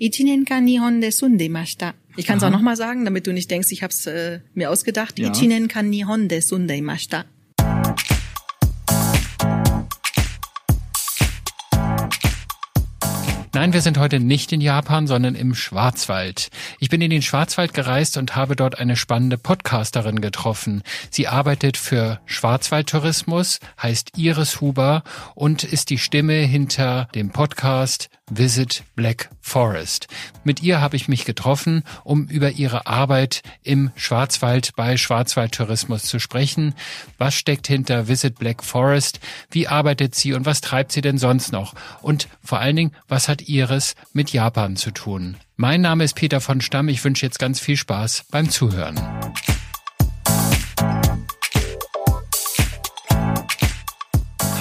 Ichinenka Nihon desundeimashita. Ich kann es auch nochmal sagen, damit du nicht denkst, ich habe es äh, mir ausgedacht. Ja. Ichinenka Nihon desundeimashita. Nein, wir sind heute nicht in Japan, sondern im Schwarzwald. Ich bin in den Schwarzwald gereist und habe dort eine spannende Podcasterin getroffen. Sie arbeitet für Schwarzwaldtourismus, heißt Iris Huber und ist die Stimme hinter dem Podcast Visit Black Forest. Mit ihr habe ich mich getroffen, um über ihre Arbeit im Schwarzwald bei Schwarzwaldtourismus zu sprechen. Was steckt hinter Visit Black Forest? Wie arbeitet sie und was treibt sie denn sonst noch? Und vor allen Dingen, was hat Iris mit Japan zu tun? Mein Name ist Peter von Stamm. Ich wünsche jetzt ganz viel Spaß beim Zuhören.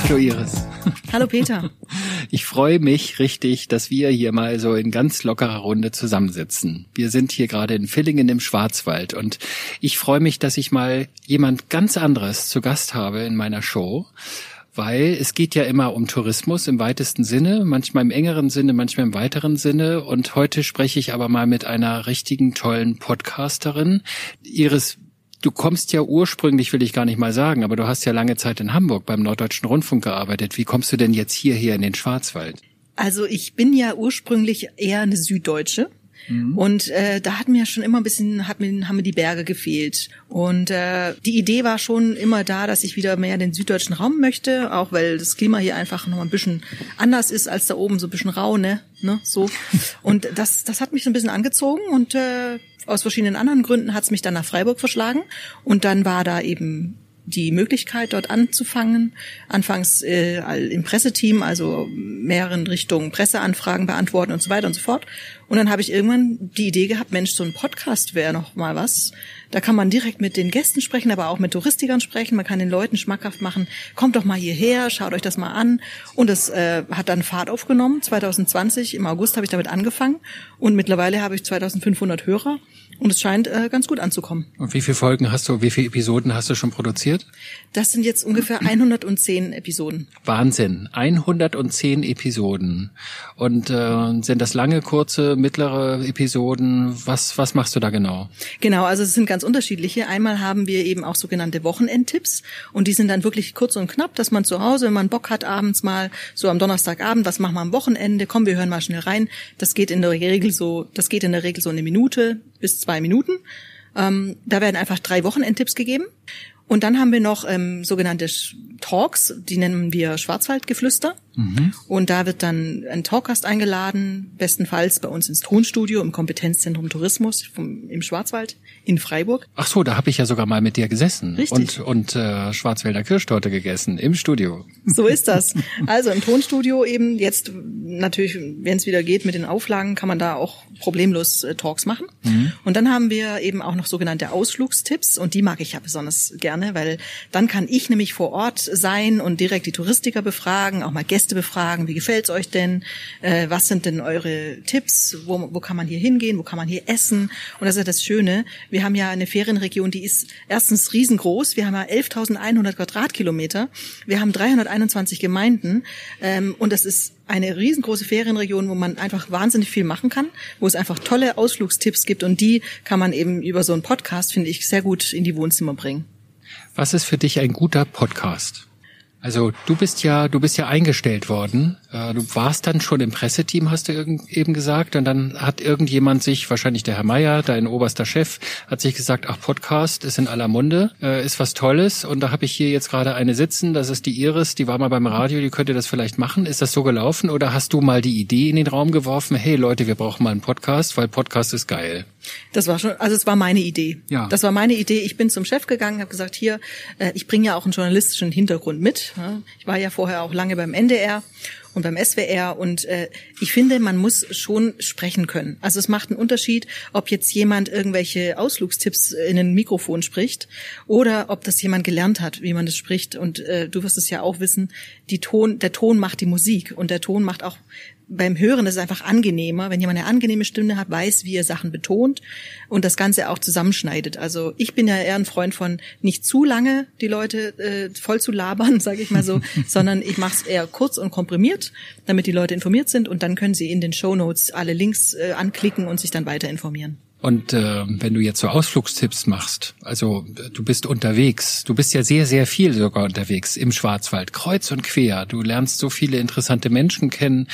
Hallo Iris. Hallo Peter. Ich freue mich richtig, dass wir hier mal so in ganz lockerer Runde zusammensitzen. Wir sind hier gerade in Villingen im Schwarzwald und ich freue mich, dass ich mal jemand ganz anderes zu Gast habe in meiner Show. Weil es geht ja immer um Tourismus im weitesten Sinne, manchmal im engeren Sinne, manchmal im weiteren Sinne. Und heute spreche ich aber mal mit einer richtigen tollen Podcasterin. Iris, Du kommst ja ursprünglich, will ich gar nicht mal sagen, aber du hast ja lange Zeit in Hamburg beim Norddeutschen Rundfunk gearbeitet. Wie kommst du denn jetzt hierher in den Schwarzwald? Also ich bin ja ursprünglich eher eine Süddeutsche. Und äh, da hat mir schon immer ein bisschen, hat mir, haben mir die Berge gefehlt. Und äh, die Idee war schon immer da, dass ich wieder mehr den süddeutschen Raum möchte, auch weil das Klima hier einfach noch ein bisschen anders ist als da oben, so ein bisschen rau, ne? ne? So. Und das, das hat mich so ein bisschen angezogen und äh, aus verschiedenen anderen Gründen hat es mich dann nach Freiburg verschlagen. Und dann war da eben die Möglichkeit, dort anzufangen. Anfangs äh, im Presseteam, also mehreren Richtungen Presseanfragen beantworten und so weiter und so fort. Und dann habe ich irgendwann die Idee gehabt, Mensch, so ein Podcast wäre noch mal was. Da kann man direkt mit den Gästen sprechen, aber auch mit Touristikern sprechen. Man kann den Leuten schmackhaft machen, kommt doch mal hierher, schaut euch das mal an. Und das äh, hat dann Fahrt aufgenommen. 2020, im August habe ich damit angefangen. Und mittlerweile habe ich 2500 Hörer. Und es scheint äh, ganz gut anzukommen. Und wie viele Folgen hast du, wie viele Episoden hast du schon produziert? Das sind jetzt ungefähr 110 Episoden. Wahnsinn, 110 Episoden. Und äh, sind das lange, kurze, mittlere Episoden? Was, was machst du da genau? Genau, also es sind ganz unterschiedliche. Einmal haben wir eben auch sogenannte Wochenendtipps und die sind dann wirklich kurz und knapp, dass man zu Hause, wenn man Bock hat, abends mal so am Donnerstagabend, was machen wir am Wochenende? Komm, wir hören mal schnell rein. Das geht in der Regel so, das geht in der Regel so eine Minute bis zwei Minuten. Ähm, da werden einfach drei Wochenendtipps gegeben. Und dann haben wir noch ähm, sogenannte Talks, die nennen wir Schwarzwaldgeflüster. Mhm. Und da wird dann ein Talkgast eingeladen, bestenfalls bei uns ins Tonstudio im Kompetenzzentrum Tourismus vom, im Schwarzwald in Freiburg. Ach so, da habe ich ja sogar mal mit dir gesessen Richtig. und und äh, Schwarzwälder Kirschtorte gegessen im Studio. So ist das. Also im Tonstudio eben jetzt natürlich, wenn es wieder geht mit den Auflagen, kann man da auch problemlos äh, Talks machen. Mhm. Und dann haben wir eben auch noch sogenannte Ausflugstipps und die mag ich ja besonders gerne, weil dann kann ich nämlich vor Ort sein und direkt die Touristiker befragen, auch mal Gäste befragen, wie gefällt's euch denn, äh, was sind denn eure Tipps, wo, wo kann man hier hingehen, wo kann man hier essen und das ist ja das Schöne, wir haben ja eine Ferienregion, die ist erstens riesengroß, wir haben ja 11.100 Quadratkilometer, wir haben 321 Gemeinden ähm, und das ist eine riesengroße Ferienregion, wo man einfach wahnsinnig viel machen kann, wo es einfach tolle Ausflugstipps gibt und die kann man eben über so einen Podcast, finde ich, sehr gut in die Wohnzimmer bringen. Was ist für dich ein guter Podcast? Also du bist ja, du bist ja eingestellt worden. Du warst dann schon im Presseteam, hast du eben gesagt, und dann hat irgendjemand sich, wahrscheinlich der Herr Meier, dein oberster Chef, hat sich gesagt, ach Podcast ist in aller Munde, ist was Tolles. Und da habe ich hier jetzt gerade eine sitzen, das ist die Iris, die war mal beim Radio, die könnte das vielleicht machen. Ist das so gelaufen oder hast du mal die Idee in den Raum geworfen? Hey Leute, wir brauchen mal einen Podcast, weil Podcast ist geil. Das war schon, also es war meine Idee. Ja. Das war meine Idee. Ich bin zum Chef gegangen, habe gesagt, hier, äh, ich bringe ja auch einen journalistischen Hintergrund mit. Ich war ja vorher auch lange beim NDR und beim SWR und äh, ich finde, man muss schon sprechen können. Also es macht einen Unterschied, ob jetzt jemand irgendwelche Ausflugstipps in ein Mikrofon spricht oder ob das jemand gelernt hat, wie man das spricht. Und äh, du wirst es ja auch wissen, die Ton, der Ton macht die Musik und der Ton macht auch beim Hören ist es einfach angenehmer, wenn jemand eine angenehme Stimme hat, weiß, wie er Sachen betont und das Ganze auch zusammenschneidet. Also ich bin ja eher ein Freund von nicht zu lange die Leute äh, voll zu labern, sage ich mal so, sondern ich mache es eher kurz und komprimiert, damit die Leute informiert sind und dann können sie in den Show Notes alle Links äh, anklicken und sich dann weiter informieren. Und äh, wenn du jetzt so Ausflugstipps machst, also du bist unterwegs, du bist ja sehr, sehr viel sogar unterwegs im Schwarzwald, kreuz und quer. Du lernst so viele interessante Menschen kennen.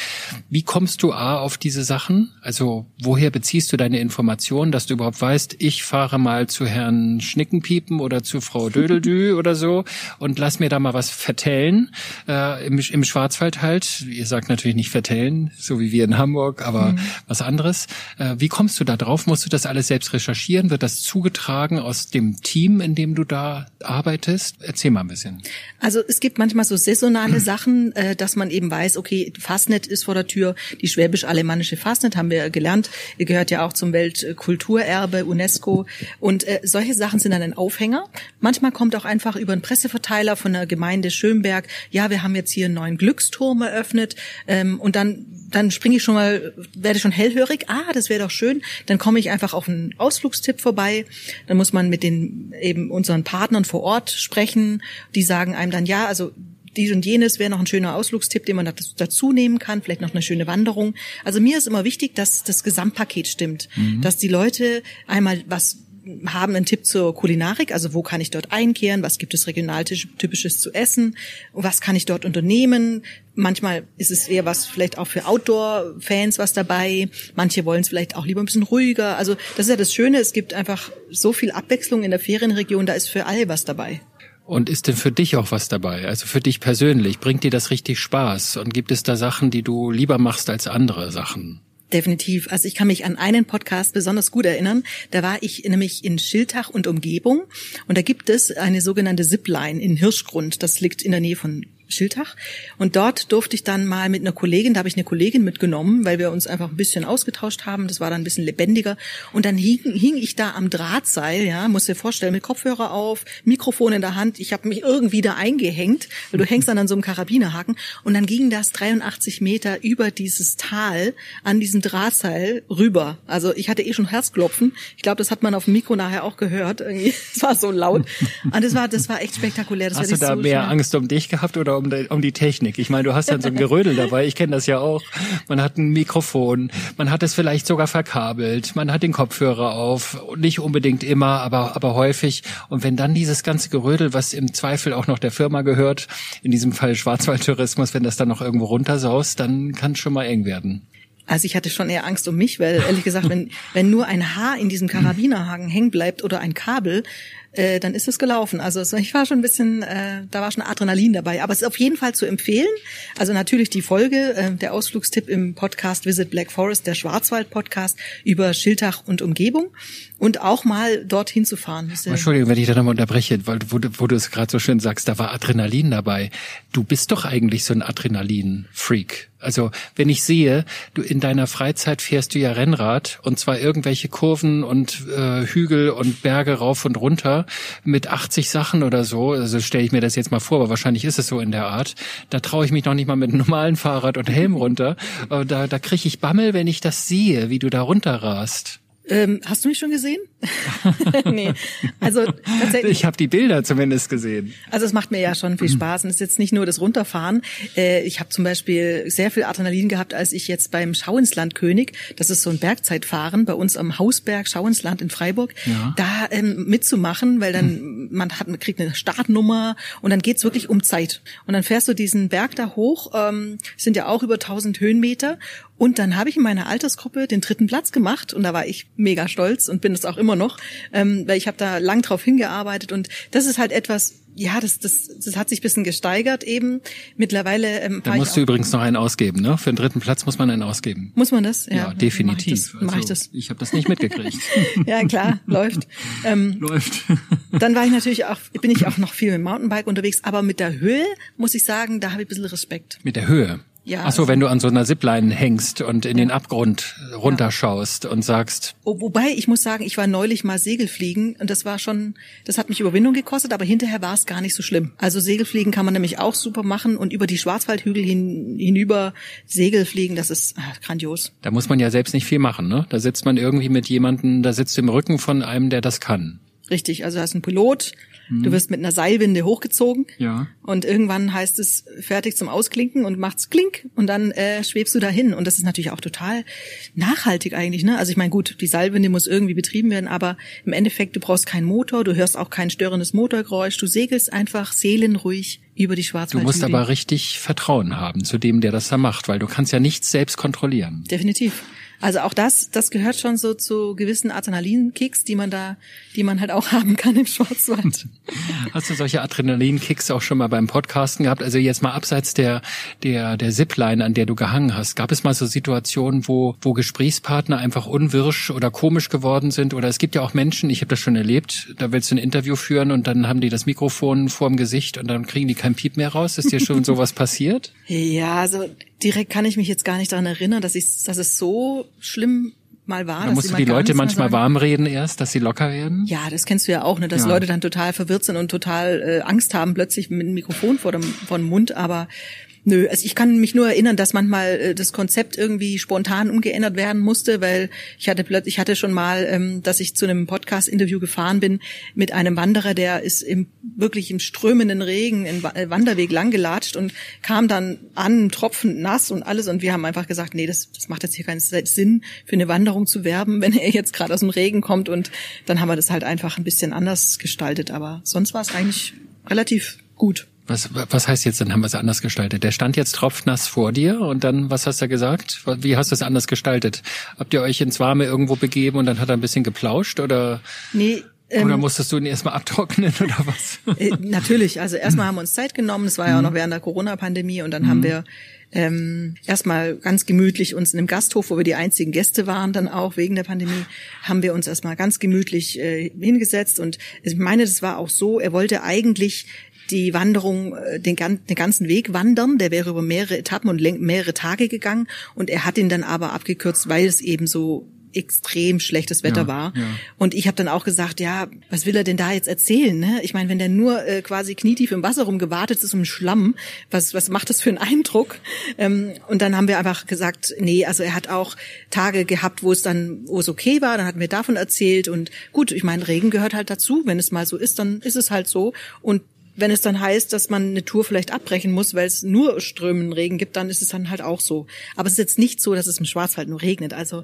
Wie kommst du A auf diese Sachen? Also woher beziehst du deine Informationen, dass du überhaupt weißt, ich fahre mal zu Herrn Schnickenpiepen oder zu Frau Dödeldü oder so und lass mir da mal was vertellen äh, im, im Schwarzwald halt. Ihr sagt natürlich nicht vertellen, so wie wir in Hamburg, aber mhm. was anderes. Äh, wie kommst du da drauf? Musst du das alles selbst recherchieren? Wird das zugetragen aus dem Team, in dem du da arbeitest? Erzähl mal ein bisschen. Also es gibt manchmal so saisonale Sachen, äh, dass man eben weiß, okay, Fastnet ist vor der Tür, die schwäbisch-alemannische Fastnet haben wir gelernt, gehört ja auch zum Weltkulturerbe UNESCO und äh, solche Sachen sind dann ein Aufhänger. Manchmal kommt auch einfach über einen Presseverteiler von der Gemeinde Schönberg, ja, wir haben jetzt hier einen neuen Glücksturm eröffnet ähm, und dann dann springe ich schon mal, werde schon hellhörig. Ah, das wäre doch schön. Dann komme ich einfach auf einen Ausflugstipp vorbei. Dann muss man mit den eben unseren Partnern vor Ort sprechen. Die sagen einem dann ja, also dies und jenes wäre noch ein schöner Ausflugstipp, den man dazu nehmen kann, vielleicht noch eine schöne Wanderung. Also mir ist immer wichtig, dass das Gesamtpaket stimmt, mhm. dass die Leute einmal was haben einen Tipp zur Kulinarik, also wo kann ich dort einkehren, was gibt es regional typisches zu essen, was kann ich dort unternehmen. Manchmal ist es eher was vielleicht auch für Outdoor-Fans was dabei. Manche wollen es vielleicht auch lieber ein bisschen ruhiger. Also das ist ja das Schöne, es gibt einfach so viel Abwechslung in der Ferienregion, da ist für alle was dabei. Und ist denn für dich auch was dabei? Also für dich persönlich, bringt dir das richtig Spaß? Und gibt es da Sachen, die du lieber machst als andere Sachen? Definitiv. Also ich kann mich an einen Podcast besonders gut erinnern. Da war ich nämlich in Schiltach und Umgebung und da gibt es eine sogenannte Zipline in Hirschgrund. Das liegt in der Nähe von Schiltach. Und dort durfte ich dann mal mit einer Kollegin, da habe ich eine Kollegin mitgenommen, weil wir uns einfach ein bisschen ausgetauscht haben. Das war dann ein bisschen lebendiger. Und dann hing, hing ich da am Drahtseil, ja, muss dir vorstellen, mit Kopfhörer auf, Mikrofon in der Hand. Ich habe mich irgendwie da eingehängt, weil du hängst dann an so einem Karabinerhaken. Und dann ging das 83 Meter über dieses Tal an diesem Drahtseil rüber. Also ich hatte eh schon Herzklopfen. Ich glaube, das hat man auf dem Mikro nachher auch gehört. Es war so laut. Und das war, das war echt spektakulär. Das Hast du da so mehr schnell. Angst um dich gehabt oder um, die, um die Technik. Ich meine, du hast dann so ein Gerödel dabei. Ich kenne das ja auch. Man hat ein Mikrofon, man hat es vielleicht sogar verkabelt, man hat den Kopfhörer auf. Nicht unbedingt immer, aber, aber häufig. Und wenn dann dieses ganze Gerödel, was im Zweifel auch noch der Firma gehört, in diesem Fall Schwarzwaldtourismus, wenn das dann noch irgendwo runtersaust, dann kann es schon mal eng werden. Also ich hatte schon eher Angst um mich, weil ehrlich gesagt, wenn, wenn nur ein Haar in diesem Karabinerhaken hängen bleibt oder ein Kabel, äh, dann ist es gelaufen. Also ich war schon ein bisschen, äh, da war schon Adrenalin dabei. Aber es ist auf jeden Fall zu empfehlen. Also natürlich die Folge, äh, der Ausflugstipp im Podcast Visit Black Forest, der Schwarzwald-Podcast über Schiltach und Umgebung und auch mal dorthin zu fahren. Entschuldigung, wenn ich da nochmal unterbreche, weil wo, wo du es gerade so schön sagst, da war Adrenalin dabei. Du bist doch eigentlich so ein Adrenalin-Freak. Also wenn ich sehe, du in deiner Freizeit fährst du ja Rennrad und zwar irgendwelche Kurven und äh, Hügel und Berge rauf und runter mit 80 Sachen oder so. Also stelle ich mir das jetzt mal vor, aber wahrscheinlich ist es so in der Art. Da traue ich mich noch nicht mal mit einem normalen Fahrrad und Helm runter. Aber da, da kriege ich Bammel, wenn ich das sehe, wie du da runterrast. Ähm, hast du mich schon gesehen? nee. Also tatsächlich. Ich habe die Bilder zumindest gesehen. Also es macht mir ja schon viel Spaß. Und es ist jetzt nicht nur das Runterfahren. Äh, ich habe zum Beispiel sehr viel Adrenalin gehabt, als ich jetzt beim Schau ins Land König, das ist so ein Bergzeitfahren bei uns am Hausberg Schau ins Land in Freiburg, ja. da ähm, mitzumachen, weil dann hm. man hat man kriegt eine Startnummer und dann geht's wirklich um Zeit. Und dann fährst du diesen Berg da hoch, ähm, sind ja auch über 1000 Höhenmeter und dann habe ich in meiner Altersgruppe den dritten Platz gemacht und da war ich mega stolz und bin es auch immer noch, ähm, weil ich habe da lang drauf hingearbeitet und das ist halt etwas, ja, das, das, das hat sich bisschen gesteigert eben. Mittlerweile ähm, Da musst du übrigens noch einen ausgeben, ne? Für den dritten Platz muss man einen ausgeben. Muss man das? Ja, ja definitiv. Mach ich, das, mach ich, das. Also, ich habe das nicht mitgekriegt. ja, klar, läuft. Ähm, läuft. dann war ich natürlich auch, bin ich auch noch viel mit Mountainbike unterwegs, aber mit der Höhe muss ich sagen, da habe ich ein bisschen Respekt. Mit der Höhe? Ja. Ach so, wenn du an so einer Zipline hängst und in ja. den Abgrund runterschaust ja. und sagst. Oh, wobei, ich muss sagen, ich war neulich mal Segelfliegen und das war schon, das hat mich Überwindung gekostet, aber hinterher war es gar nicht so schlimm. Also Segelfliegen kann man nämlich auch super machen und über die Schwarzwaldhügel hin, hinüber Segelfliegen, das ist ach, grandios. Da muss man ja selbst nicht viel machen, ne? Da sitzt man irgendwie mit jemandem, da sitzt im Rücken von einem, der das kann. Richtig, also da ist ein Pilot, Du wirst mit einer Seilwinde hochgezogen ja. und irgendwann heißt es fertig zum Ausklinken und macht's klink und dann äh, schwebst du dahin und das ist natürlich auch total nachhaltig eigentlich. Ne? Also ich meine, gut, die Seilwinde muss irgendwie betrieben werden, aber im Endeffekt du brauchst keinen Motor, du hörst auch kein störendes Motorgeräusch, du segelst einfach seelenruhig über die Schwarzwaldhügel. Du musst aber richtig Vertrauen haben zu dem, der das da macht, weil du kannst ja nichts selbst kontrollieren. Definitiv. Also auch das, das gehört schon so zu gewissen Adrenalinkicks, die man da, die man halt auch haben kann im Schwarzwald. Hast du solche Adrenalinkicks auch schon mal beim Podcasten gehabt? Also jetzt mal abseits der, der, der Zipline, an der du gehangen hast. Gab es mal so Situationen, wo, wo Gesprächspartner einfach unwirsch oder komisch geworden sind? Oder es gibt ja auch Menschen, ich habe das schon erlebt, da willst du ein Interview führen und dann haben die das Mikrofon vorm Gesicht und dann kriegen die kein Piep mehr raus. Ist dir schon sowas passiert? Ja, also direkt kann ich mich jetzt gar nicht daran erinnern, dass ich, dass es so schlimm mal war. Da musst du die Leute manchmal warm reden erst, dass sie locker werden? Ja, das kennst du ja auch, ne, dass ja. Leute dann total verwirrt sind und total äh, Angst haben, plötzlich mit dem Mikrofon vor dem, vor dem Mund, aber Nö, also ich kann mich nur erinnern, dass manchmal äh, das Konzept irgendwie spontan umgeändert werden musste, weil ich hatte plötzlich, ich hatte schon mal, ähm, dass ich zu einem Podcast-Interview gefahren bin mit einem Wanderer, der ist im wirklich im strömenden Regen den äh, Wanderweg langgelatscht und kam dann an, tropfend nass und alles. Und wir haben einfach gesagt, nee, das, das macht jetzt hier keinen Sinn, für eine Wanderung zu werben, wenn er jetzt gerade aus dem Regen kommt. Und dann haben wir das halt einfach ein bisschen anders gestaltet, aber sonst war es eigentlich relativ gut. Was, was heißt jetzt, dann haben wir es anders gestaltet? Der stand jetzt tropfnass vor dir und dann, was hast du gesagt? Wie hast du es anders gestaltet? Habt ihr euch ins Warme irgendwo begeben und dann hat er ein bisschen geplauscht oder? Nee, oder ähm, musstest du ihn erstmal abtrocknen oder was? Äh, natürlich. Also erstmal haben wir uns Zeit genommen. Das war ja auch mhm. noch während der Corona-Pandemie. Und dann mhm. haben wir ähm, erstmal ganz gemütlich uns in einem Gasthof, wo wir die einzigen Gäste waren, dann auch wegen der Pandemie, haben wir uns erstmal ganz gemütlich äh, hingesetzt. Und ich meine, das war auch so, er wollte eigentlich die Wanderung, äh, den, den ganzen Weg wandern. Der wäre über mehrere Etappen und mehrere Tage gegangen. Und er hat ihn dann aber abgekürzt, weil es eben so extrem schlechtes Wetter ja, war. Ja. Und ich habe dann auch gesagt, ja, was will er denn da jetzt erzählen? Ne? Ich meine, wenn der nur äh, quasi knietief im Wasser rumgewartet ist um Schlamm, was, was macht das für einen Eindruck? Ähm, und dann haben wir einfach gesagt, nee, also er hat auch Tage gehabt, wo es dann, wo es okay war, dann hatten wir davon erzählt. Und gut, ich meine, Regen gehört halt dazu. Wenn es mal so ist, dann ist es halt so. Und wenn es dann heißt, dass man eine Tour vielleicht abbrechen muss, weil es nur strömenden Regen gibt, dann ist es dann halt auch so. Aber es ist jetzt nicht so, dass es im Schwarzwald nur regnet. Also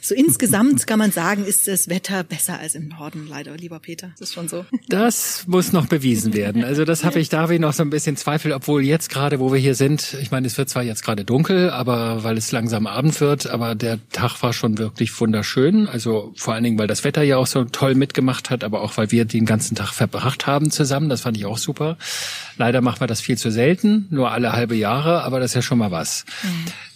so insgesamt kann man sagen, ist das Wetter besser als im Norden, leider, lieber Peter. Das ist schon so. Das muss noch bewiesen werden. Also das habe ich da noch so ein bisschen Zweifel, obwohl jetzt gerade, wo wir hier sind, ich meine, es wird zwar jetzt gerade dunkel, aber weil es langsam Abend wird, aber der Tag war schon wirklich wunderschön. Also vor allen Dingen, weil das Wetter ja auch so toll mitgemacht hat, aber auch weil wir den ganzen Tag verbracht haben zusammen. Das fand ich auch super. Leider machen wir das viel zu selten, nur alle halbe Jahre, aber das ist ja schon mal was. Mhm.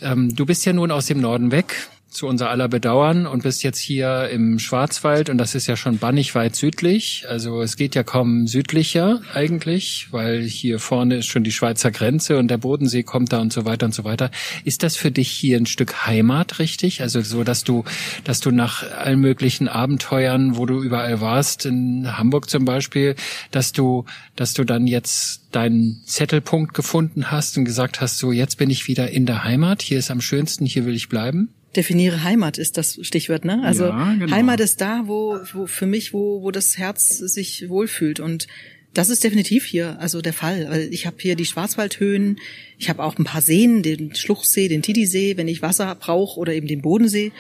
Ähm, du bist ja nun aus dem Norden weg zu unser aller Bedauern und bist jetzt hier im Schwarzwald und das ist ja schon bannig weit südlich. Also es geht ja kaum südlicher eigentlich, weil hier vorne ist schon die Schweizer Grenze und der Bodensee kommt da und so weiter und so weiter. Ist das für dich hier ein Stück Heimat richtig? Also so, dass du, dass du nach allen möglichen Abenteuern, wo du überall warst, in Hamburg zum Beispiel, dass du, dass du dann jetzt deinen Zettelpunkt gefunden hast und gesagt hast, so jetzt bin ich wieder in der Heimat, hier ist am schönsten, hier will ich bleiben? Definiere Heimat ist das Stichwort, ne? Also ja, genau. Heimat ist da, wo, wo für mich, wo, wo das Herz sich wohlfühlt und das ist definitiv hier also der Fall. Also ich habe hier die Schwarzwaldhöhen, ich habe auch ein paar Seen, den Schluchsee, den Tidisee, wenn ich Wasser brauche oder eben den Bodensee.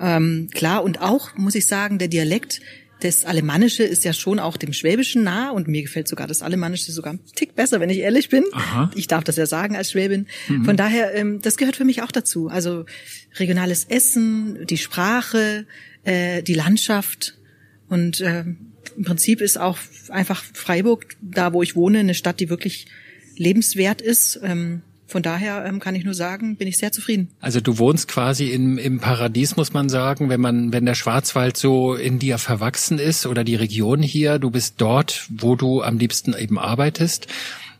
Ähm, klar und auch muss ich sagen, der Dialekt das Alemannische ist ja schon auch dem Schwäbischen nah und mir gefällt sogar das Alemannische sogar ein Tick besser, wenn ich ehrlich bin. Aha. Ich darf das ja sagen als Schwäbin. Mhm. Von daher, ähm, das gehört für mich auch dazu. Also regionales Essen, die Sprache, äh, die Landschaft und äh, im Prinzip ist auch einfach Freiburg, da wo ich wohne, eine Stadt, die wirklich lebenswert ist. Ähm, von daher ähm, kann ich nur sagen, bin ich sehr zufrieden. Also du wohnst quasi im, im Paradies, muss man sagen, wenn man, wenn der Schwarzwald so in dir verwachsen ist oder die Region hier, du bist dort, wo du am liebsten eben arbeitest.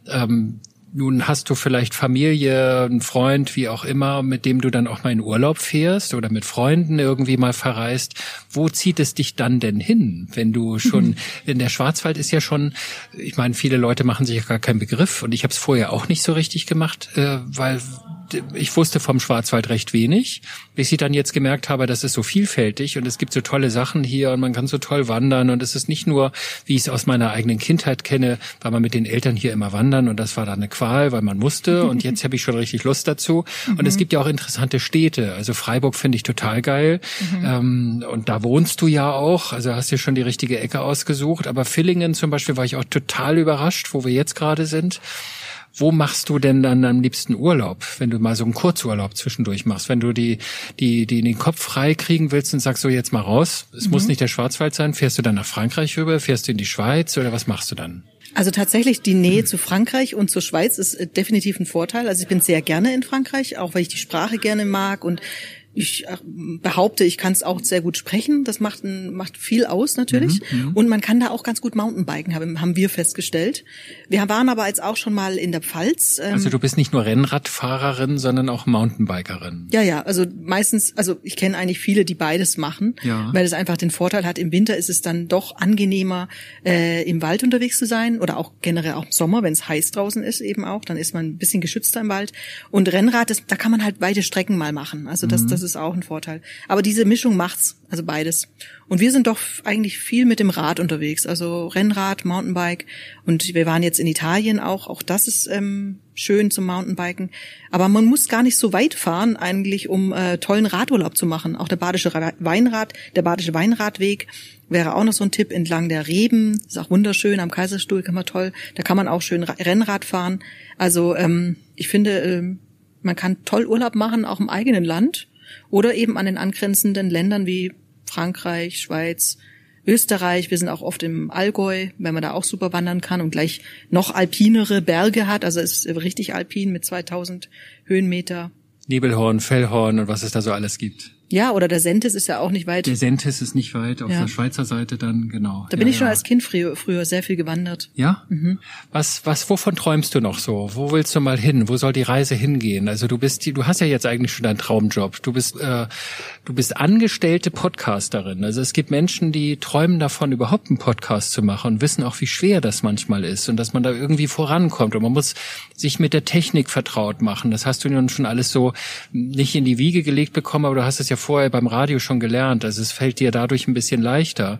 Ähm, nun hast du vielleicht Familie, einen Freund, wie auch immer, mit dem du dann auch mal in Urlaub fährst oder mit Freunden irgendwie mal verreist. Wo zieht es dich dann denn hin, wenn du schon in der Schwarzwald ist ja schon, ich meine, viele Leute machen sich ja gar keinen Begriff und ich habe es vorher auch nicht so richtig gemacht, äh, weil ich wusste vom Schwarzwald recht wenig, bis ich dann jetzt gemerkt habe, das ist so vielfältig und es gibt so tolle Sachen hier und man kann so toll wandern und es ist nicht nur, wie ich es aus meiner eigenen Kindheit kenne, war man mit den Eltern hier immer wandern und das war dann eine Qual, weil man musste und jetzt habe ich schon richtig Lust dazu und es mhm. gibt ja auch interessante Städte, also Freiburg finde ich total geil mhm. ähm, und da wohnst du ja auch, also hast dir schon die richtige Ecke ausgesucht, aber Villingen zum Beispiel war ich auch total überrascht, wo wir jetzt gerade sind. Wo machst du denn dann am liebsten Urlaub, wenn du mal so einen Kurzurlaub zwischendurch machst? Wenn du die, die, die den Kopf frei kriegen willst und sagst so jetzt mal raus, es mhm. muss nicht der Schwarzwald sein, fährst du dann nach Frankreich rüber, fährst du in die Schweiz oder was machst du dann? Also tatsächlich die Nähe zu Frankreich und zur Schweiz ist äh, definitiv ein Vorteil. Also ich bin sehr gerne in Frankreich, auch weil ich die Sprache gerne mag und ich äh, behaupte, ich kann es auch sehr gut sprechen. Das macht, macht viel aus natürlich. Mhm, mhm, und man kann da auch ganz gut Mountainbiken, haben, haben wir festgestellt. Wir waren aber jetzt auch schon mal in der Pfalz. Ähm, also du bist nicht nur Rennradfahrerin, sondern auch Mountainbikerin. Ja, ja. Also meistens, also ich kenne eigentlich viele, die beides machen, ja. weil es einfach den Vorteil hat, im Winter ist es dann doch angenehmer, äh, im Wald unterwegs zu sein oder auch generell auch im Sommer, wenn es heiß draußen ist eben auch, dann ist man ein bisschen geschützter im Wald. Und Rennrad, das, da kann man halt weite Strecken mal machen. Also das, mhm. Das ist auch ein Vorteil. Aber diese Mischung macht's, also beides. Und wir sind doch eigentlich viel mit dem Rad unterwegs, also Rennrad, Mountainbike. Und wir waren jetzt in Italien auch. Auch das ist ähm, schön zum Mountainbiken. Aber man muss gar nicht so weit fahren eigentlich, um äh, tollen Radurlaub zu machen. Auch der Badische Weinrad, der Badische Weinradweg wäre auch noch so ein Tipp entlang der Reben. Ist auch wunderschön am Kaiserstuhl, kann man toll. Da kann man auch schön Rennrad fahren. Also ähm, ich finde, ähm, man kann toll Urlaub machen, auch im eigenen Land oder eben an den angrenzenden Ländern wie Frankreich, Schweiz, Österreich. Wir sind auch oft im Allgäu, wenn man da auch super wandern kann und gleich noch alpinere Berge hat. Also es ist richtig alpin mit 2000 Höhenmeter. Nebelhorn, Fellhorn und was es da so alles gibt. Ja, oder der Sentis ist ja auch nicht weit. Der Sentis ist nicht weit, auf ja. der Schweizer Seite dann, genau. Da bin ja, ich schon ja. als Kind früher, früher sehr viel gewandert. Ja? Mhm. Was, was, wovon träumst du noch so? Wo willst du mal hin? Wo soll die Reise hingehen? Also du bist, du hast ja jetzt eigentlich schon deinen Traumjob. Du bist, äh, du bist angestellte Podcasterin. Also es gibt Menschen, die träumen davon, überhaupt einen Podcast zu machen und wissen auch, wie schwer das manchmal ist und dass man da irgendwie vorankommt und man muss sich mit der Technik vertraut machen. Das hast du nun schon alles so nicht in die Wiege gelegt bekommen, aber du hast es ja vorher beim Radio schon gelernt. Also es fällt dir dadurch ein bisschen leichter.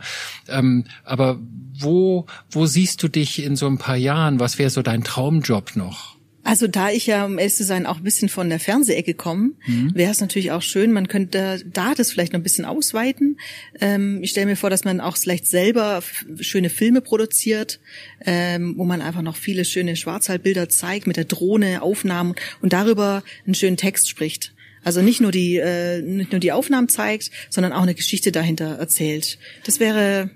Ähm, aber wo, wo siehst du dich in so ein paar Jahren? Was wäre so dein Traumjob noch? Also da ich ja, um ehrlich zu sein, auch ein bisschen von der Fernsehecke komme, mhm. wäre es natürlich auch schön, man könnte da das vielleicht noch ein bisschen ausweiten. Ähm, ich stelle mir vor, dass man auch vielleicht selber schöne Filme produziert, ähm, wo man einfach noch viele schöne Schwarzwaldbilder zeigt, mit der Drohne, Aufnahmen und darüber einen schönen Text spricht. Also nicht nur die äh, nicht nur die Aufnahmen zeigt, sondern auch eine Geschichte dahinter erzählt. Das wäre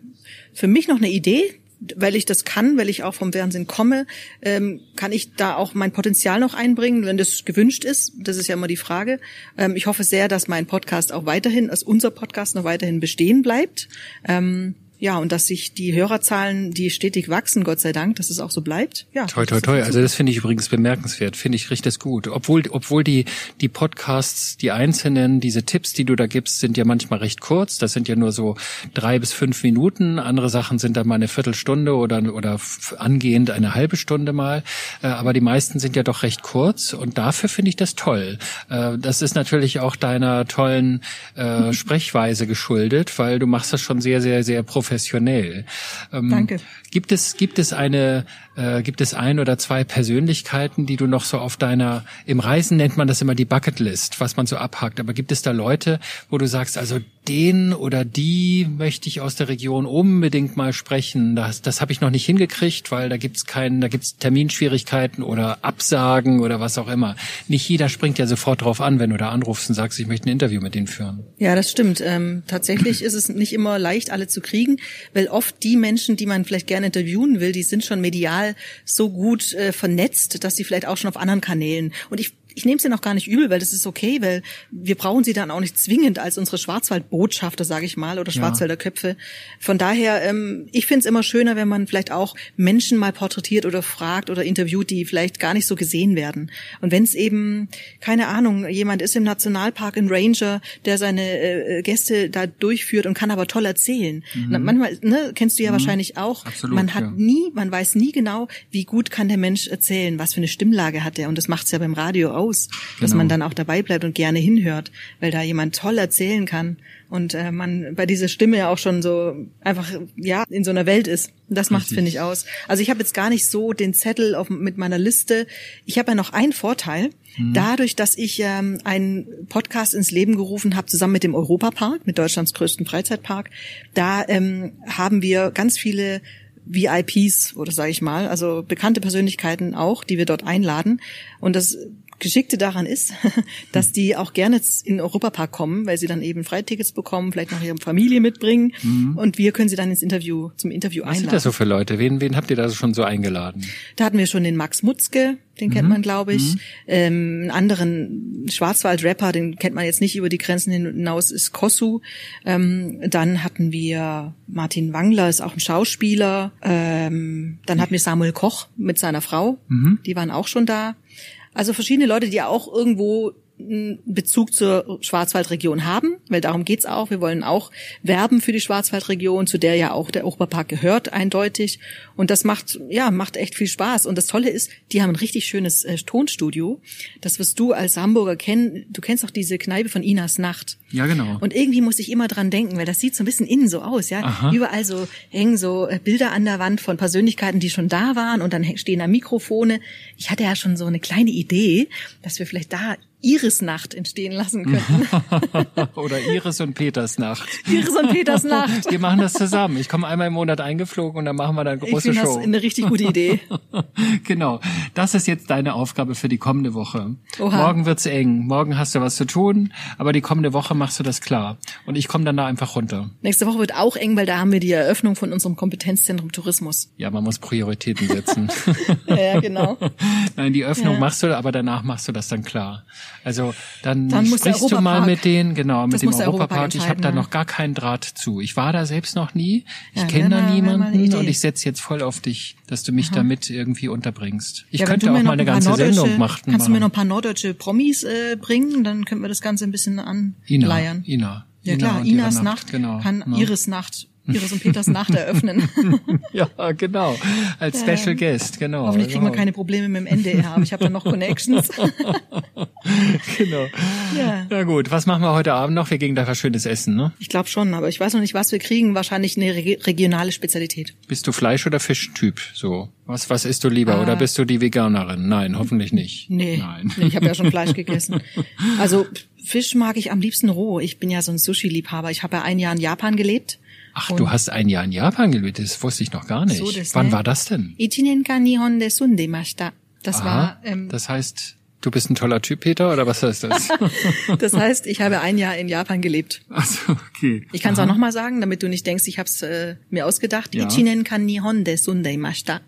für mich noch eine Idee, weil ich das kann, weil ich auch vom Fernsehen komme, ähm, kann ich da auch mein Potenzial noch einbringen, wenn das gewünscht ist. Das ist ja immer die Frage. Ähm, ich hoffe sehr, dass mein Podcast auch weiterhin, dass unser Podcast noch weiterhin bestehen bleibt. Ähm, ja, und dass sich die Hörerzahlen, die stetig wachsen, Gott sei Dank, dass es auch so bleibt. Ja. Toi, toi, toi. Also das finde ich übrigens bemerkenswert, finde ich richtig gut. Obwohl, obwohl die, die Podcasts, die einzelnen, diese Tipps, die du da gibst, sind ja manchmal recht kurz. Das sind ja nur so drei bis fünf Minuten. Andere Sachen sind dann mal eine Viertelstunde oder, oder angehend eine halbe Stunde mal. Äh, aber die meisten sind ja doch recht kurz und dafür finde ich das toll. Äh, das ist natürlich auch deiner tollen äh, Sprechweise geschuldet, weil du machst das schon sehr, sehr, sehr professionell professionell. Ähm, Danke. Gibt es, gibt es eine, äh, gibt es ein oder zwei Persönlichkeiten, die du noch so auf deiner, im Reisen nennt man das immer die Bucketlist, was man so abhakt, aber gibt es da Leute, wo du sagst, also den oder die möchte ich aus der Region unbedingt mal sprechen. Das, das habe ich noch nicht hingekriegt, weil da gibt's keinen, da gibt's Terminschwierigkeiten oder Absagen oder was auch immer. Nicht jeder springt ja sofort drauf an, wenn du da anrufst und sagst, ich möchte ein Interview mit denen führen. Ja, das stimmt. Ähm, tatsächlich ist es nicht immer leicht, alle zu kriegen, weil oft die Menschen, die man vielleicht gerne interviewen will, die sind schon medial so gut äh, vernetzt, dass sie vielleicht auch schon auf anderen Kanälen. Und ich ich nehme es auch gar nicht übel, weil das ist okay, weil wir brauchen sie dann auch nicht zwingend als unsere Schwarzwaldbotschafter, sage ich mal, oder Schwarzwälder Köpfe. Von daher, ähm, ich finde es immer schöner, wenn man vielleicht auch Menschen mal porträtiert oder fragt oder interviewt, die vielleicht gar nicht so gesehen werden. Und wenn es eben, keine Ahnung, jemand ist im Nationalpark ein Ranger, der seine äh, Gäste da durchführt und kann aber toll erzählen. Mhm. manchmal, ne, kennst du ja mhm. wahrscheinlich auch, Absolut, man hat ja. nie, man weiß nie genau, wie gut kann der Mensch erzählen, was für eine Stimmlage hat er. Und das macht's ja beim Radio aus, dass genau. man dann auch dabei bleibt und gerne hinhört, weil da jemand toll erzählen kann und äh, man bei dieser Stimme ja auch schon so einfach ja in so einer Welt ist. Das macht's finde ich aus. Also ich habe jetzt gar nicht so den Zettel auf, mit meiner Liste. Ich habe ja noch einen Vorteil. Mhm. Dadurch, dass ich ähm, einen Podcast ins Leben gerufen habe, zusammen mit dem Europapark, mit Deutschlands größten Freizeitpark, da ähm, haben wir ganz viele VIPs oder sage ich mal, also bekannte Persönlichkeiten auch, die wir dort einladen. Und das Geschickte daran ist, dass die auch gerne in den Europapark kommen, weil sie dann eben Freitickets bekommen, vielleicht noch ihre Familie mitbringen mhm. und wir können sie dann ins Interview, zum Interview Was einladen. Was sind das so für Leute? Wen, wen habt ihr da schon so eingeladen? Da hatten wir schon den Max Mutzke, den kennt mhm. man, glaube ich. Mhm. Ähm, einen anderen Schwarzwald-Rapper, den kennt man jetzt nicht über die Grenzen hinaus, ist Kossu. Ähm, dann hatten wir Martin Wangler, ist auch ein Schauspieler. Ähm, dann hatten wir Samuel Koch mit seiner Frau, mhm. die waren auch schon da. Also verschiedene Leute, die auch irgendwo einen Bezug zur Schwarzwaldregion haben, weil darum geht's auch. Wir wollen auch werben für die Schwarzwaldregion, zu der ja auch der Oberpark gehört, eindeutig. Und das macht, ja, macht echt viel Spaß. Und das Tolle ist, die haben ein richtig schönes äh, Tonstudio. Das wirst du als Hamburger kennen. Du kennst auch diese Kneipe von Inas Nacht. Ja, genau. Und irgendwie muss ich immer dran denken, weil das sieht so ein bisschen innen so aus, ja. Aha. Überall so hängen so äh, Bilder an der Wand von Persönlichkeiten, die schon da waren und dann stehen da Mikrofone. Ich hatte ja schon so eine kleine Idee, dass wir vielleicht da Iris-Nacht entstehen lassen könnten. Oder Iris und Peters Nacht. Iris und Peters Nacht. Wir machen das zusammen. Ich komme einmal im Monat eingeflogen und dann machen wir dann große ich Show. Das ist eine richtig gute Idee. genau. Das ist jetzt deine Aufgabe für die kommende Woche. Oha. Morgen wird's eng. Morgen hast du was zu tun, aber die kommende Woche machst du das klar. Und ich komme dann da einfach runter. Nächste Woche wird auch eng, weil da haben wir die Eröffnung von unserem Kompetenzzentrum Tourismus. Ja, man muss Prioritäten setzen. ja, genau. Nein, die Öffnung ja. machst du, aber danach machst du das dann klar. Also dann, dann sprichst du mal mit denen, genau, mit das dem Europapark. Ich habe da noch gar keinen Draht zu. Ich war da selbst noch nie. Ich ja, kenne da niemanden und ich setze jetzt voll auf dich, dass du mich Aha. damit irgendwie unterbringst. Ich ja, könnte auch mal eine ganze Sendung machen. Kannst machen. du mir noch ein paar norddeutsche Promis äh, bringen? Dann können wir das Ganze ein bisschen anleiern. Ina, Ina. Ja klar, Inas Nacht, Nacht genau, kann ne? Iris Nacht Iris und Peters Nacht eröffnen. ja, genau. Als Special ähm, Guest, genau. Hoffentlich kriegen wir genau. keine Probleme mit dem NDR, aber ich habe da noch Connections. genau. Ja. Na gut, was machen wir heute Abend noch? Wir gehen da was Schönes essen, ne? Ich glaube schon, aber ich weiß noch nicht, was wir kriegen. Wahrscheinlich eine regionale Spezialität. Bist du Fleisch- oder Fischtyp? So. Was, was isst du lieber? Ah. Oder bist du die Veganerin? Nein, hoffentlich nicht. Nee. Nein. Nee, ich habe ja schon Fleisch gegessen. Also Fisch mag ich am liebsten roh. Ich bin ja so ein Sushi-Liebhaber. Ich habe ja ein Jahr in Japan gelebt Ach, und du hast ein Jahr in Japan gelebt, das wusste ich noch gar nicht. So Wann ne? war das denn? Nihon. Das Aha, war. Ähm, das heißt, du bist ein toller Typ, Peter, oder was heißt das? das heißt, ich habe ein Jahr in Japan gelebt. Ach so, okay. Ich kann es auch nochmal sagen, damit du nicht denkst, ich habe es äh, mir ausgedacht. Ja. Ichinenka Nihon de Sundemashita.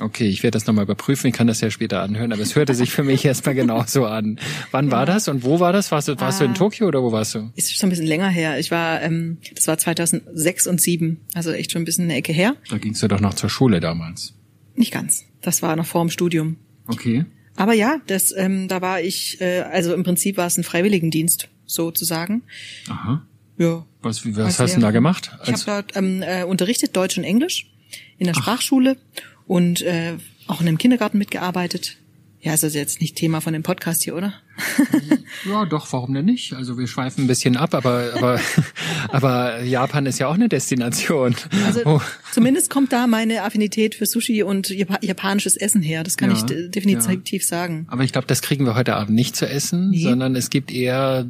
Okay, ich werde das nochmal überprüfen. Ich kann das ja später anhören, aber es hörte sich für mich erstmal genauso an. Wann ja. war das und wo war das? Warst du, warst ah, du in ah. Tokio oder wo warst du? Ist schon ein bisschen länger her. Ich war, ähm, das war 2006 und 2007, also echt schon ein bisschen eine Ecke her. Da gingst du doch noch zur Schule damals. Nicht ganz. Das war noch vor dem Studium. Okay. Aber ja, das, ähm, da war ich, äh, also im Prinzip war es ein Freiwilligendienst, sozusagen. Aha. Ja. Was, was hast du da gemacht? Ich habe dort ähm, äh, unterrichtet Deutsch und Englisch in der Ach. Sprachschule und äh, auch in einem Kindergarten mitgearbeitet. Ja, ist das jetzt nicht Thema von dem Podcast hier, oder? ja, doch, warum denn nicht? Also wir schweifen ein bisschen ab, aber aber aber Japan ist ja auch eine Destination. Also oh. zumindest kommt da meine Affinität für Sushi und japanisches Essen her. Das kann ja, ich definitiv ja. sagen. Aber ich glaube, das kriegen wir heute Abend nicht zu essen, nee. sondern es gibt eher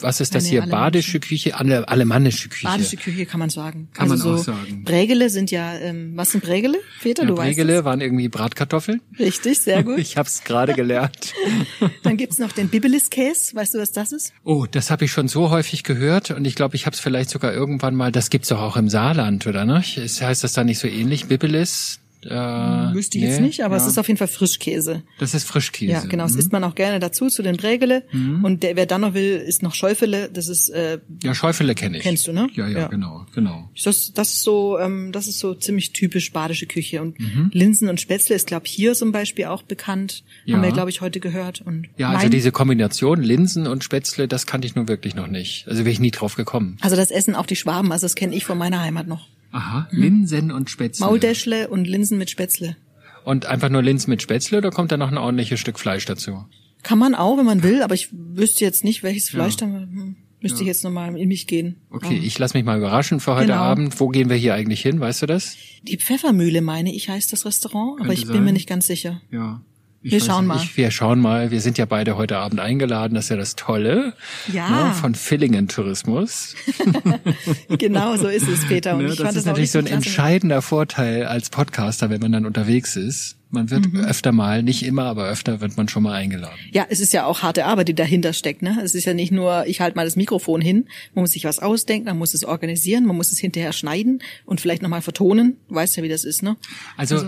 was ist das hier? Badische Küche, alle, alemannische Küche. Badische Küche kann man sagen. Kann also man so auch sagen. Brägele sind ja, ähm, was sind Brägele? Peter, ja, du Brägele weißt Brägele waren irgendwie Bratkartoffeln. Richtig, sehr gut. ich habe es gerade gelernt. Dann gibt's noch den Bibelis-Käse. Weißt du, was das ist? Oh, das habe ich schon so häufig gehört und ich glaube, ich habe es vielleicht sogar irgendwann mal, das gibt's doch auch im Saarland, oder ne? Heißt das da nicht so ähnlich? Bibelis? Äh, Wüsste ich jetzt nee, nicht, aber ja. es ist auf jeden Fall Frischkäse. Das ist Frischkäse. Ja, genau. Das Mhm. isst man auch gerne dazu, zu den Brägele. Und der, wer dann noch will, ist noch Schäufele. Das ist, äh, Ja, Schäufele kenne ich. Kennst du, ne? Ja, ja, Ja. genau, genau. das, das ist so, ähm, das ist so ziemlich typisch badische Küche. Und Mhm. Linsen und Spätzle ist, glaube hier zum Beispiel auch bekannt. Ja. Haben wir, glaube ich, heute gehört. Und Ja, also diese Kombination Linsen und Spätzle, das kannte ich nun wirklich noch nicht. Also wäre ich nie drauf gekommen. also das essen auch die Schwaben, also das kenne ich von meiner Heimat noch. Aha, Linsen und Spätzle. Mauldeschle und Linsen mit Spätzle. Und einfach nur Linsen mit Spätzle oder kommt da noch ein ordentliches Stück Fleisch dazu? Kann man auch, wenn man will, aber ich wüsste jetzt nicht, welches Fleisch da hm, müsste Ja. ich jetzt nochmal in mich gehen. Okay, ich lass mich mal überraschen für heute Genau. Abend. Wo gehen wir hier eigentlich hin, weißt du das? Die Pfeffermühle, meine ich, heißt das Restaurant, aber Könnte ich bin sein. mir nicht ganz sicher. Ja. Ich Wir schauen nicht. mal. Wir schauen mal. Wir sind ja beide heute Abend eingeladen. Das ist ja das Tolle. Ja. Ne, von Villingen Tourismus. Genau, so ist es, Peter. Und Ne, ich das fand ist auch natürlich so ein klasse. entscheidender Vorteil als Podcaster, wenn man dann unterwegs ist. Man wird Mhm. öfter mal, nicht immer, aber öfter wird man schon mal eingeladen. Ja, es ist ja auch harte Arbeit, die dahinter steckt. Ne? Es ist ja nicht nur, ich halte mal das Mikrofon hin, man muss sich was ausdenken, man muss es organisieren, man muss es hinterher schneiden und vielleicht nochmal vertonen. Du weißt ja, wie das ist, ne? Also,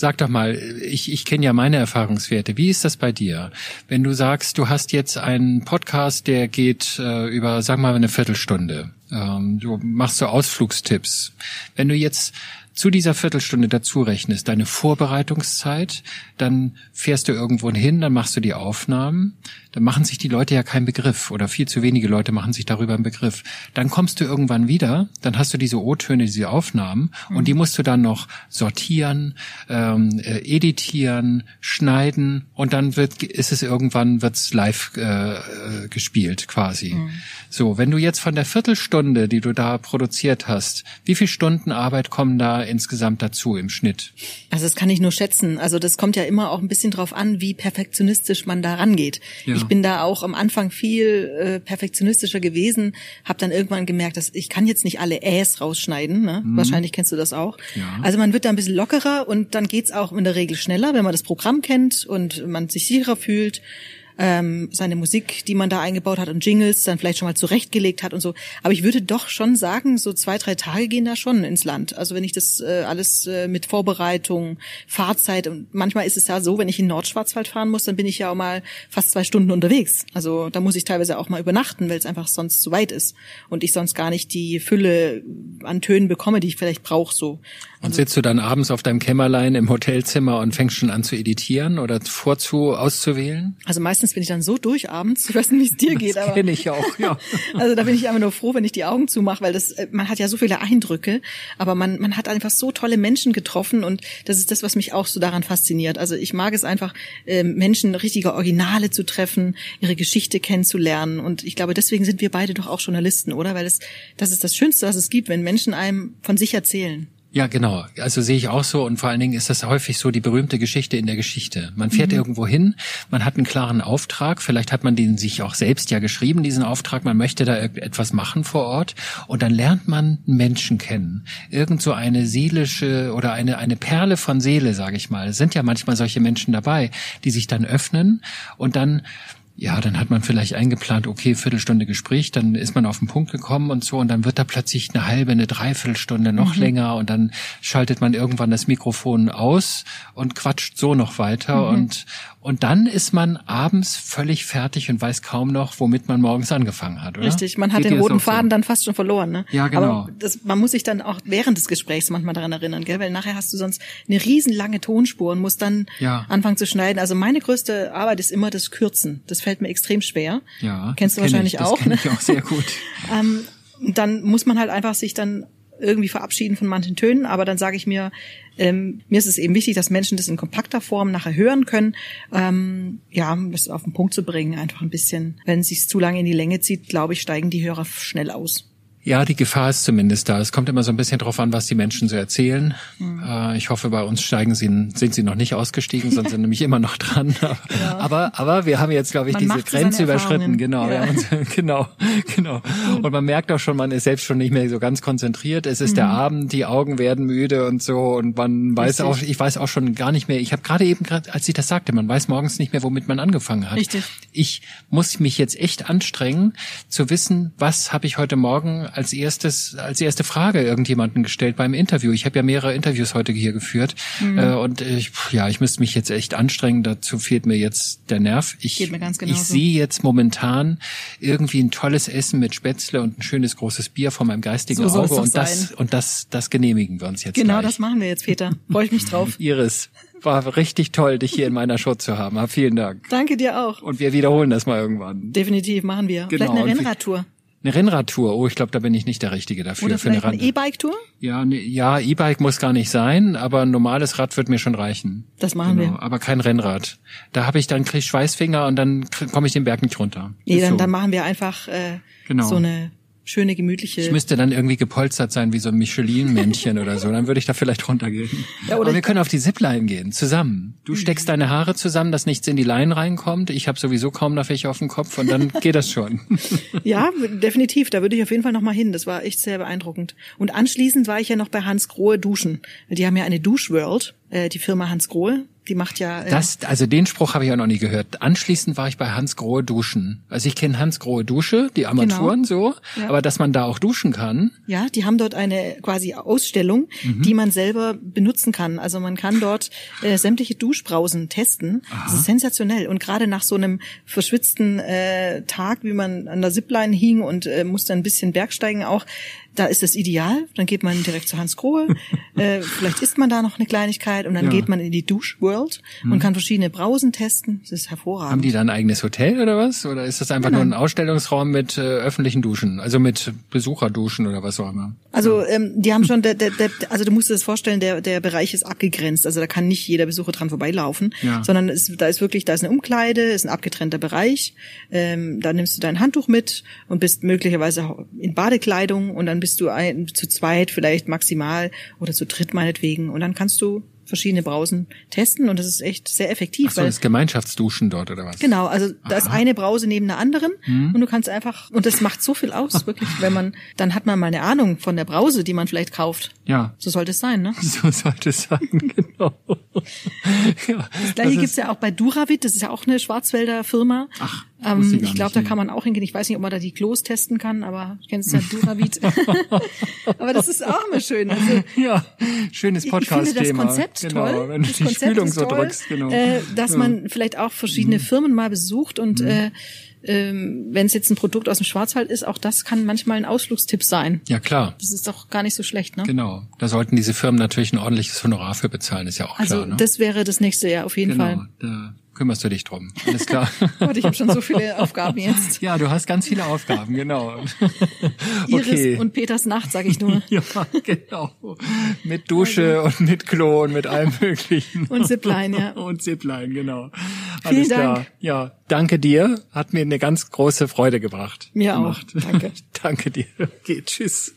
sag doch mal, ich, ich kenne ja meine Erfahrungswerte. Wie ist das bei dir? Wenn du sagst, du hast jetzt einen Podcast, der geht äh, über, sag mal, eine Viertelstunde. Ähm, du machst so Ausflugstipps. Wenn du jetzt zu dieser Viertelstunde dazu rechnest, deine Vorbereitungszeit, dann fährst du irgendwo hin, dann machst du die Aufnahmen, dann machen sich die Leute ja keinen Begriff oder viel zu wenige Leute machen sich darüber einen Begriff. Dann kommst du irgendwann wieder, dann hast du diese O-Töne, diese Aufnahmen und die musst du dann noch sortieren, ähm, äh, editieren, schneiden und dann wird ist es irgendwann wird's live äh, äh, gespielt quasi. So, wenn du jetzt von der Viertelstunde, die du da produziert hast, wie viele Stunden Arbeit kommen da insgesamt dazu im Schnitt? Also das kann ich nur schätzen. Also das kommt ja immer auch ein bisschen drauf an, wie perfektionistisch man da rangeht. Ja. Ich bin da auch am Anfang viel äh, perfektionistischer gewesen, habe dann irgendwann gemerkt, dass ich kann jetzt nicht alle Äs rausschneiden. Ne? Wahrscheinlich kennst du das auch. Mhm. Ja. Also man wird da ein bisschen lockerer und dann geht's auch in der Regel schneller, wenn man das Programm kennt und man sich sicherer fühlt. Ähm, seine Musik, die man da eingebaut hat und Jingles dann vielleicht schon mal zurechtgelegt hat und so. Aber ich würde doch schon sagen, so zwei, drei Tage gehen da schon ins Land. Also wenn ich das äh, alles äh, mit Vorbereitung, Fahrzeit und manchmal ist es ja so, wenn ich in Nordschwarzwald fahren muss, dann bin ich ja auch mal fast zwei Stunden unterwegs. Also da muss ich teilweise auch mal übernachten, weil es einfach sonst zu weit ist und ich sonst gar nicht die Fülle an Tönen bekomme, die ich vielleicht brauche so. Und sitzt du dann abends auf deinem Kämmerlein im Hotelzimmer und fängst schon an zu editieren oder vorzu auszuwählen? Also meistens bin ich dann so durch abends, ich weiß nicht, wie es dir geht, aber Kenn ich auch, ja. Also da bin ich einfach nur froh, wenn ich die Augen zumache, weil das, äh, man hat ja so viele Eindrücke, aber man, man hat einfach so tolle Menschen getroffen und das ist das, was mich auch so daran fasziniert. Also ich mag es einfach, ähm, Menschen richtige Originale zu treffen, ihre Geschichte kennenzulernen und ich glaube, deswegen sind wir beide doch auch Journalisten, oder? Weil es, das ist das Schönste, was es gibt, wenn Menschen einem von sich erzählen. Ja, genau. Also sehe ich auch so und vor allen Dingen ist das häufig so die berühmte Geschichte in der Geschichte. Man fährt irgendwo hin, man hat einen klaren Auftrag, vielleicht hat man den sich auch selbst ja geschrieben, diesen Auftrag, man möchte da etwas machen vor Ort und dann lernt man Menschen kennen. Irgend so eine seelische oder eine, eine Perle von Seele, sage ich mal. Es sind ja manchmal solche Menschen dabei, die sich dann öffnen und dann ja, dann hat man vielleicht eingeplant, okay, Viertelstunde Gespräch, dann ist man auf den Punkt gekommen und so und dann wird da plötzlich eine halbe, eine Dreiviertelstunde noch länger und dann schaltet man irgendwann das Mikrofon aus und quatscht so noch weiter und und dann ist man abends völlig fertig und weiß kaum noch, womit man morgens angefangen hat, oder? Richtig, man hat Geht den roten auch so? Faden dann fast schon verloren. Ne? Ja, genau. Aber das, man muss sich dann auch während des Gesprächs manchmal daran erinnern, gell? weil nachher hast du sonst eine riesenlange Tonspur und musst dann Ja. anfangen zu schneiden. Also meine größte Arbeit ist immer das Kürzen. Das fällt mir extrem schwer. Ja, Kennst du das kenn wahrscheinlich ich, auch. kenn ne? ich auch sehr gut. Ähm, dann muss man halt einfach sich dann irgendwie verabschieden von manchen Tönen, aber dann sage ich mir, ähm, mir ist es eben wichtig, dass Menschen das in kompakter Form nachher hören können. Ähm, ja, um das auf den Punkt zu bringen, einfach ein bisschen. Wenn es sich zu lange in die Länge zieht, glaube ich, steigen die Hörer schnell aus. Ja, die Gefahr ist zumindest da. Es kommt immer so ein bisschen drauf an, was die Menschen so erzählen. Mhm. Äh, ich hoffe, bei uns steigen sie, sind sie noch nicht ausgestiegen, sondern sind nämlich immer noch dran. Aber, aber wir haben jetzt, glaube ich, Man diese Grenze überschritten. Genau, Ja. uns, genau, genau. Und man merkt auch schon, man ist selbst schon nicht mehr so ganz konzentriert. Es ist der Abend, die Augen werden müde und so. Und man weiß Mhm. Richtig. auch, ich weiß auch schon gar nicht mehr. Ich habe gerade eben, als ich das sagte, man weiß morgens nicht mehr, womit man angefangen hat. Richtig. Ich muss mich jetzt echt anstrengen, zu wissen, was habe ich heute Morgen als erstes, als erste Frage irgendjemanden gestellt beim Interview. Ich habe ja mehrere Interviews heute hier geführt mhm. äh, und ich, ja, ich müsste mich jetzt echt anstrengen. Dazu fehlt mir jetzt der Nerv. Ich, ich sehe jetzt momentan irgendwie ein tolles Essen mit Spätzle und ein schönes großes Bier vor meinem geistigen so Auge und das und das das genehmigen wir uns jetzt. Genau, gleich. das machen wir jetzt, Peter. Freue ich mich drauf. Iris, war richtig toll, dich hier in meiner Show zu haben. Vielen Dank. Danke dir auch. Und wir wiederholen das mal irgendwann. Definitiv machen wir. Genau. Vielleicht eine Rennradtour. Eine Rennradtour. Oh, ich glaube, da bin ich nicht der Richtige dafür. Oder für eine eine E-Bike-Tour? Ja, ne, ja, E-Bike muss gar nicht sein, aber ein normales Rad wird mir schon reichen. Das machen Genau, wir. aber kein Rennrad. Da habe ich dann krieg ich Schweißfinger und dann komme ich den Berg nicht runter. Nee, Ist dann, so. dann machen wir einfach äh, Genau. so eine schöne, gemütliche. Ich müsste dann irgendwie gepolstert sein wie so ein Michelin-Männchen oder so. Dann würde ich da vielleicht runtergehen. Ja, oder Aber wir können auf die Zipline gehen, zusammen. Du steckst deine Haare zusammen, dass nichts in die Leinen reinkommt. Ich habe sowieso kaum noch welche auf dem Kopf und dann geht das schon. Ja, definitiv. Da würde ich auf jeden Fall noch mal hin. Das war echt sehr beeindruckend. Und anschließend war ich ja noch bei Hans Grohe duschen. Die haben ja eine Duschworld, äh, die Firma Hans Grohe. Die macht ja. Äh, Das, also den Spruch habe ich auch noch nie gehört. Anschließend war ich bei Hans Grohe duschen. Also ich kenne Hans Grohe Dusche, die Armaturen so, Ja. aber dass man da auch duschen kann. Ja, die haben dort eine quasi Ausstellung, Mhm. die man selber benutzen kann. Also man kann dort äh, sämtliche Duschbrausen testen. Das ist sensationell. Und gerade nach so einem verschwitzten äh, Tag, wie man an der Zipline hing und äh, musste ein bisschen Bergsteigen auch, da ist das ideal. Dann geht man direkt zu Hans Grohe. äh, vielleicht isst man da noch eine Kleinigkeit und dann Ja. Geht man in die Duschworld und kann verschiedene Brausen testen. Das ist hervorragend. Haben die da ein eigenes Hotel oder was? Oder ist das einfach nur ein Ausstellungsraum mit äh, öffentlichen Duschen? Also mit Besucherduschen oder was auch immer? Also ähm, die haben schon, der, der, der, also du musst dir das vorstellen, der, der Bereich ist abgegrenzt. Also da kann nicht jeder Besucher dran vorbeilaufen, Ja. sondern es, da ist wirklich, da ist eine Umkleide, ist ein abgetrennter Bereich. Ähm, da nimmst du dein Handtuch mit und bist möglicherweise in Badekleidung und dann bist du ein, zu zweit vielleicht maximal oder zu dritt meinetwegen und dann kannst du verschiedene Brausen testen und das ist echt sehr effektiv. Ach so, weil das Gemeinschaftsduschen dort oder was? Genau, also da ist eine Brause neben der anderen Mhm. und du kannst einfach, und das macht so viel aus, wirklich, wenn man, dann hat man mal eine Ahnung von der Brause, die man vielleicht kauft. Ja. So sollte es sein, ne? So sollte es sein, genau. ja, Das gleiche ist- gibt's ja auch bei Duravit, das ist ja auch eine Schwarzwälder Firma. Ach, ähm, ich glaube, da kann man auch hingehen. Ich weiß nicht, ob man da die Klos testen kann, aber du kennst ja Duravit. aber das ist auch immer schön. Also, Ja, schönes ich finde Podcast-Thema. das Konzept genau, toll. Wenn du das die Konzept Spülung so toll, drückst, genau. äh, dass Ja. Mhm. man vielleicht auch verschiedene Firmen mal besucht und äh, ähm, wenn es jetzt ein Produkt aus dem Schwarzwald ist, auch das kann manchmal ein Ausflugstipp sein. Ja, klar. Das ist doch gar nicht so schlecht, ne? Genau. Da sollten diese Firmen natürlich ein ordentliches Honorar für bezahlen, ist ja auch Also klar. Ne? das wäre das nächste Jahr auf jeden genau, Fall. da kümmerst du dich drum. Alles klar. Gott, ich habe schon so viele Aufgaben jetzt. ja, du hast ganz viele Aufgaben, genau. Iris okay. und Peters Nacht, sag ich nur. ja, genau. Mit Dusche und mit Klo und mit allem möglichen. Und Zipline, ja. Und Zipline, genau. Vielen Alles klar. Dank. Ja, danke dir. Hat mir eine ganz große Freude gebracht. Mir auch. gemacht. Danke. danke dir. Okay, tschüss.